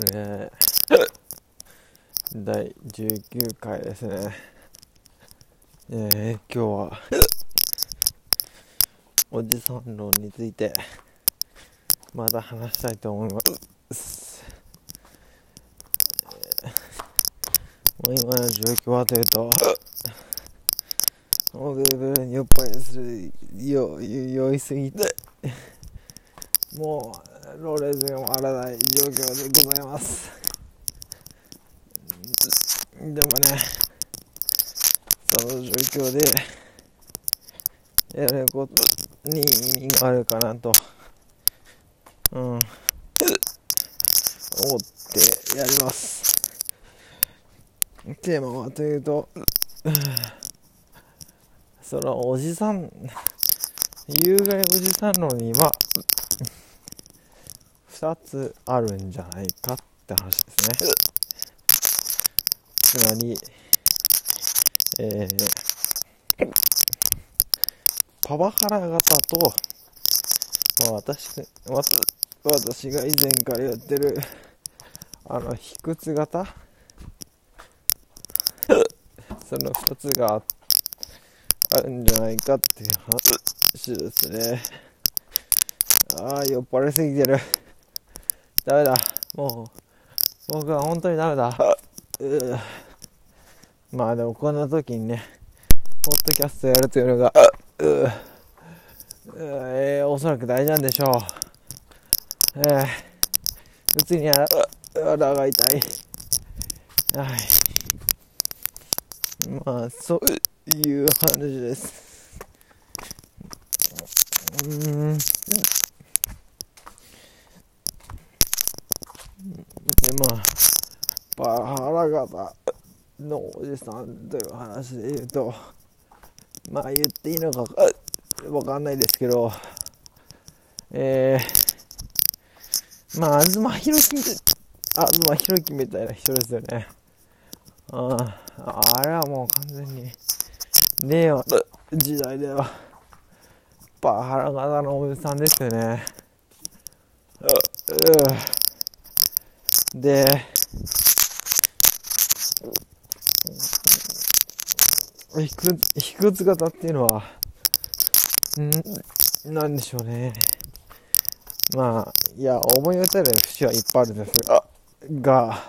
え、第19回ですね。えー、今日は、おじさん論について、また話したいと思います。もう今の状況はというと、もうブルブルに酔っぱいするよ酔いすぎて、もうローレーズが回らない状況でございます。でもね、その状況でやることに意味があるかなと、うん、思ってやります。テーマはというと、そのおじさん、有害おじさん論には、2つあるんじゃないかって話ですね。つまり、えー、パワハラ型と、まあ私わ私が以前からやってる、あの、卑屈型その2つがあるんじゃないかっていう話ですね。ああ、酔っ払いすぎてる。ダメだ。もう、僕は本当にダメだ。ううまあでもこんな時にね、ポッドキャストやるというのが、うううえー、おそらく大事なんでしょう。えー、普通にあ腹が痛い。はい。まあ、そういう話です。うーん。まあ、パワハラ型のおじさんという話で言うと、まあ言っていいのかわかんないですけど、えー、まあ、東博樹みたい、東博樹みたいな人ですよね。ああ、れはもう完全に、令和の時代では、パワハラ型のおじさんですよねうう。で、卑屈、卑屈型っていうのは、んなんでしょうね。まあ、いや、思い当たる節はいっぱいあるんですが、が、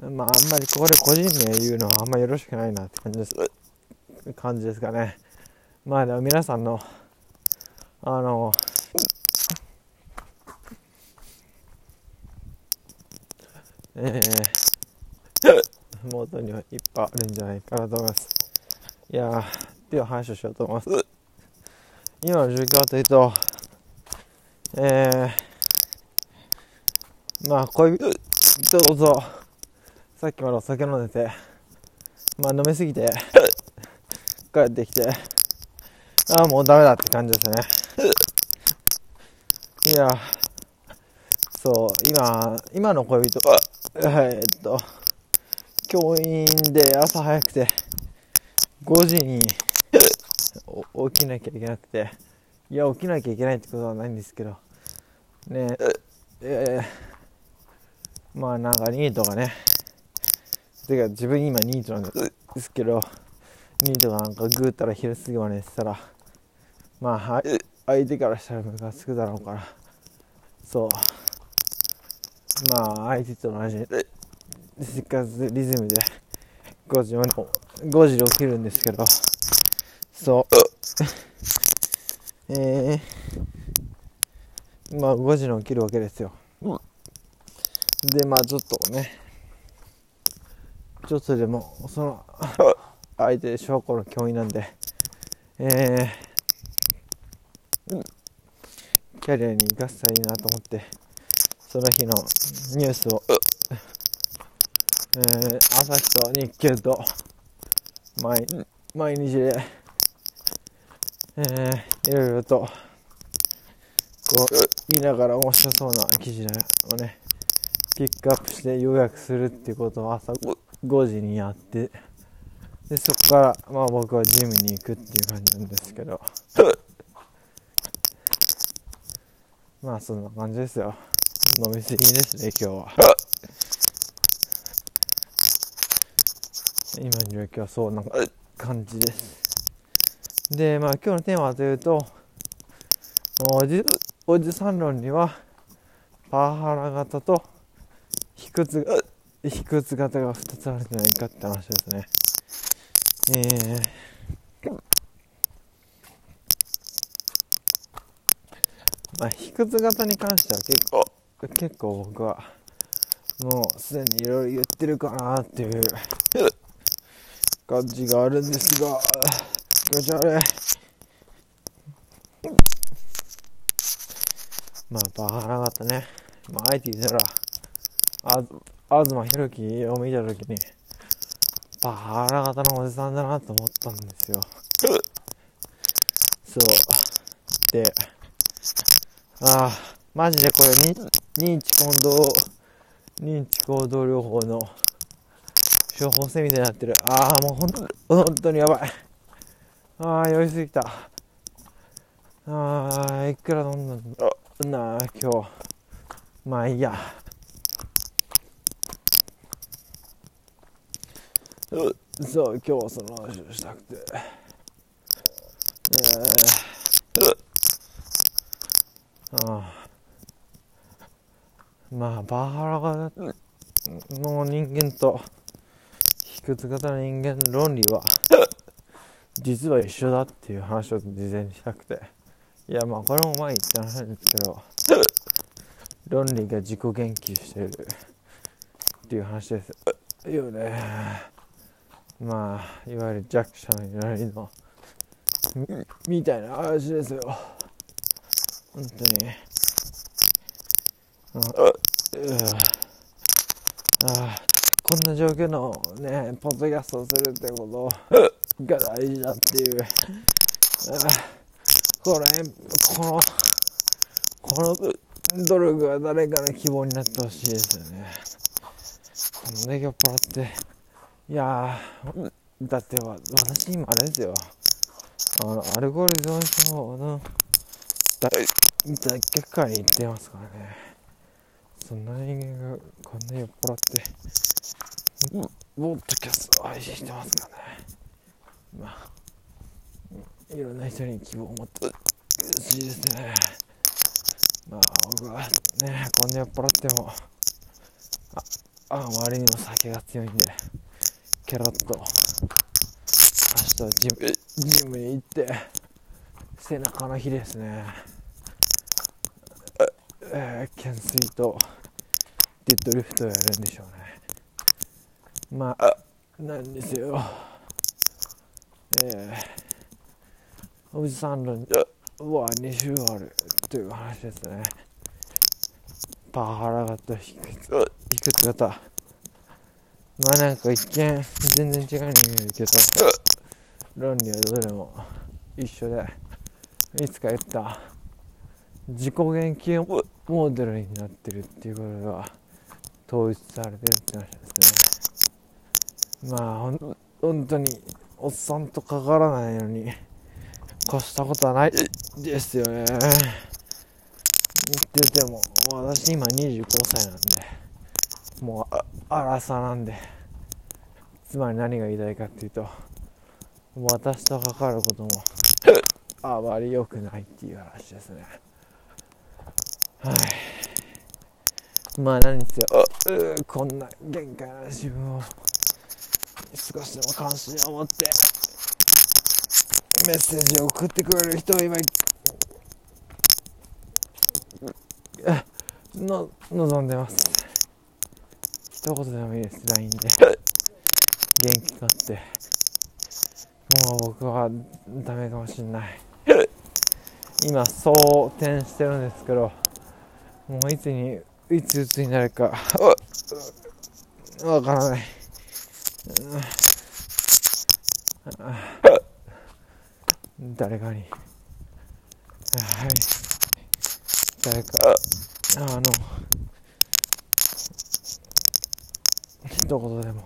まあ、あんまりここで個人名言うのはあんまよろしくないなって感じです。感じですかね。まあ、でも皆さんの、あの、えー、元にはいっぱいあるんじゃないかなと思います。いやー、っていう話をしようと思います。今の状況はというと、えー、まあ、恋人と、さっきまでお酒飲んでて、まあ飲みすぎて、帰ってきて、ああ、もうダメだって感じですね。いや、そう、今、今の恋人は、えっと、教員で朝早くて、5時に起きなきゃいけなくて、いや、起きなきゃいけないってことはないんですけど、ねえ、ー、まあなんかニートがね、てか自分今ニートなんですけど、ニートがなんかぐーったら昼過ぎまで寝てたら、まあ相手からしたらムカつくだろうから、そう。まあ相手と同じ生活リズムで5時まで5時で起きるんですけど、そう。えー、まあ5時に起きるわけですよ。で、まあちょっとね、ちょっとでも、その、相手小学校の教員なんで、えー、キャリアに生かせたらいいなと思って、その日のニュースを、えー、朝日と日経と毎毎日で、えー、いろいろとこう見ながら面白そうな記事をねピックアップして要約するっていうことを朝5時にやってでそこからまあ僕はジムに行くっていう感じなんですけど。まあそんな感じですよ飲みすぎですね今日は。今の状況はそうなんか感じです。でまあ今日のテーマはというとおじおじさん論にはパワハラ型と卑屈卑屈型が2つあるんじゃないかって話ですね。えー、まあ卑屈型に関しては結構結構僕はもうすでにいろいろ言ってるかなっていう感じがあるんですが気持ち悪い。まあバカなかったね。まああえて言ったらあず東博樹を見た時にバカな方のおじさんだなと思ったんですよ。そう。でああマジでこれ認知行動認知行動療法の処方箋みたいになってる。ああもうほん本当にやばい。ああ酔いすぎた。ああいくら飲んだんだ？ろうな今日。まあいいや。うそう今日はその話をしたくて。えー、ああまあバーハラがの人間と卑屈型の人間の論理は 実は一緒だっていう話を事前にしたくて。いやまあこれも前言った話ですけど論理が自己言及してるっていう話ですよね。まあいわゆる弱者のいらりのみたいな話ですよ。本当に。こんな状況のねポッドキャストをするってことが大事だっていう。これこのこの努力は誰かの希望になってほしいですよね。このね酔っ払っていやだって私今あれですよ。あのアルコール依存症の結果に行ってますからねそんな人間がこんな酔っ払って。ボッドキャスト配信してますからね。まあいろんな人に希望を持ってほしいですね。まあ僕はねこんな酔っ払ってもああまりにも酒が強いんでケロッと明日ジムジムに行って背中の日ですね。えー、懸垂とデッドリフトをやるんでしょうね。まあなんですよ。えー、おじさん論は2種あるという話ですね。パワハラ型低く型。まあなんか一見全然違うに見えるけど論理はどれも一緒でいつか言った。自己言及モデルになってるっていうことが統一されてるって話ですね。まあほん本当におっさんとかからないのに越したことはないですよね。言ってても私今25歳なんで。もう荒さなんで。つまり何が言いたいかっていうと私とかかることもあまり良くないっていう話ですね。はい。まあ何せよこんな限界な自分を少しでも関心を持ってメッセージを送ってくれる人を今の望んでます。一言でもいいです。LINE で。元気かって。もう僕はダメかもしんない。今そう転してるんですけどもういつにいつ鬱になるかわからない、誰かに。はい。誰か。あの。一言でも。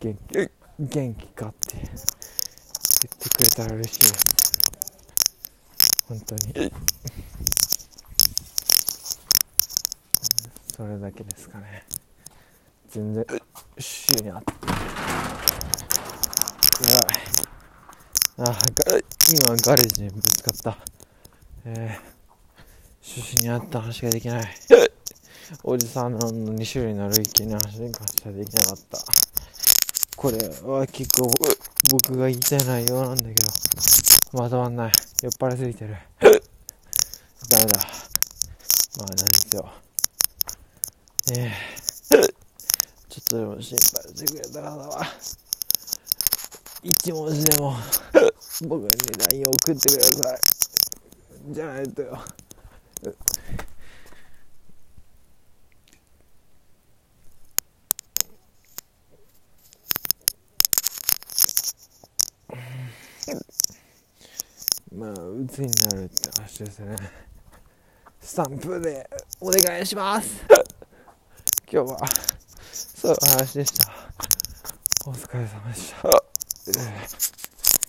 元気元気かって。言ってくれたら嬉しいです。本当にそれだけですかね。全然週にあってやばい。あ今ガレージにぶつかった。えー、趣旨に合った話ができない。おじさんの2種類の累計の話に関してはできなかった。これは結構僕が言いたい内容なんだけどまとまんない。酔っ払いすぎてる。ダメだ。まあなんですよ。えー、ちょっとでも心配してくれたらだわ一文字でも僕に LINE 送ってください。じゃないとよ。まあ鬱になるって話ですね。スタンプでお願いします。今日は。そういう話でした。お疲れ様でした。